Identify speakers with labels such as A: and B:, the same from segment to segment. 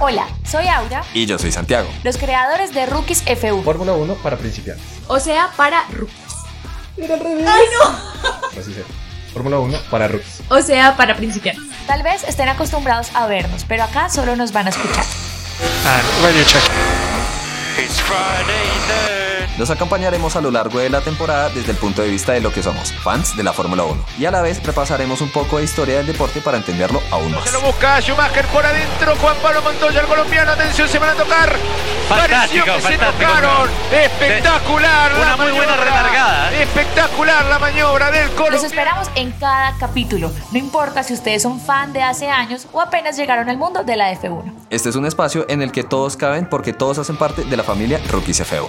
A: Hola, soy Aura.
B: Y yo soy Santiago.
A: Los creadores de Rookies F1.
C: Fórmula 1 para principiantes.
A: O sea, para rookies.
C: Era al revés.
A: ¡Ay, no!
C: Así será. Fórmula 1 para rookies.
A: O sea, para principiantes. Tal vez estén acostumbrados a vernos, pero acá solo nos van a escuchar.
D: Ah, radio check.
E: It's Friday.
B: Los acompañaremos a lo largo de la temporada desde el punto de vista de lo que somos, fans de la Fórmula 1. Y a la vez repasaremos un poco de historia del deporte para entenderlo aún más.
E: Se lo busca Schumacher por adentro. Juan Pablo Montoya, el colombiano. Atención, se van a tocar. Pareció
D: Fantástico,
E: que se
D: fantástico.
E: tocaron. Espectacular.
D: Una
E: la
D: muy buena relargada, ¿eh?
E: Espectacular la maniobra del
A: Los
E: colombiano.
A: esperamos en cada capítulo. No importa si ustedes son fan de hace años o apenas llegaron al mundo de la F1.
B: Este es un espacio en el que todos caben porque todos hacen parte de la familia Rookies F1.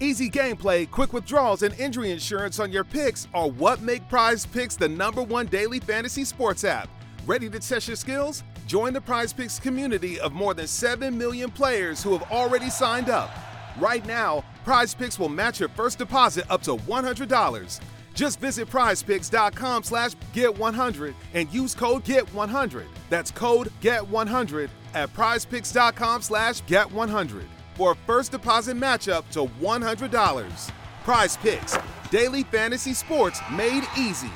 F: Easy gameplay, quick withdrawals, and injury insurance on your picks are what make Prize Picks the number one daily fantasy sports app. Ready to test your skills? Join the Prize Picks community of more than 7 million players who have already signed up. Right now, Prize Picks will match your first deposit up to $100. Just visit prizepicks.com slash get100 and use code GET100. That's code GET100 at prizepicks.com slash get100 for a first deposit matchup to $100. Prize Picks, daily fantasy sports made easy.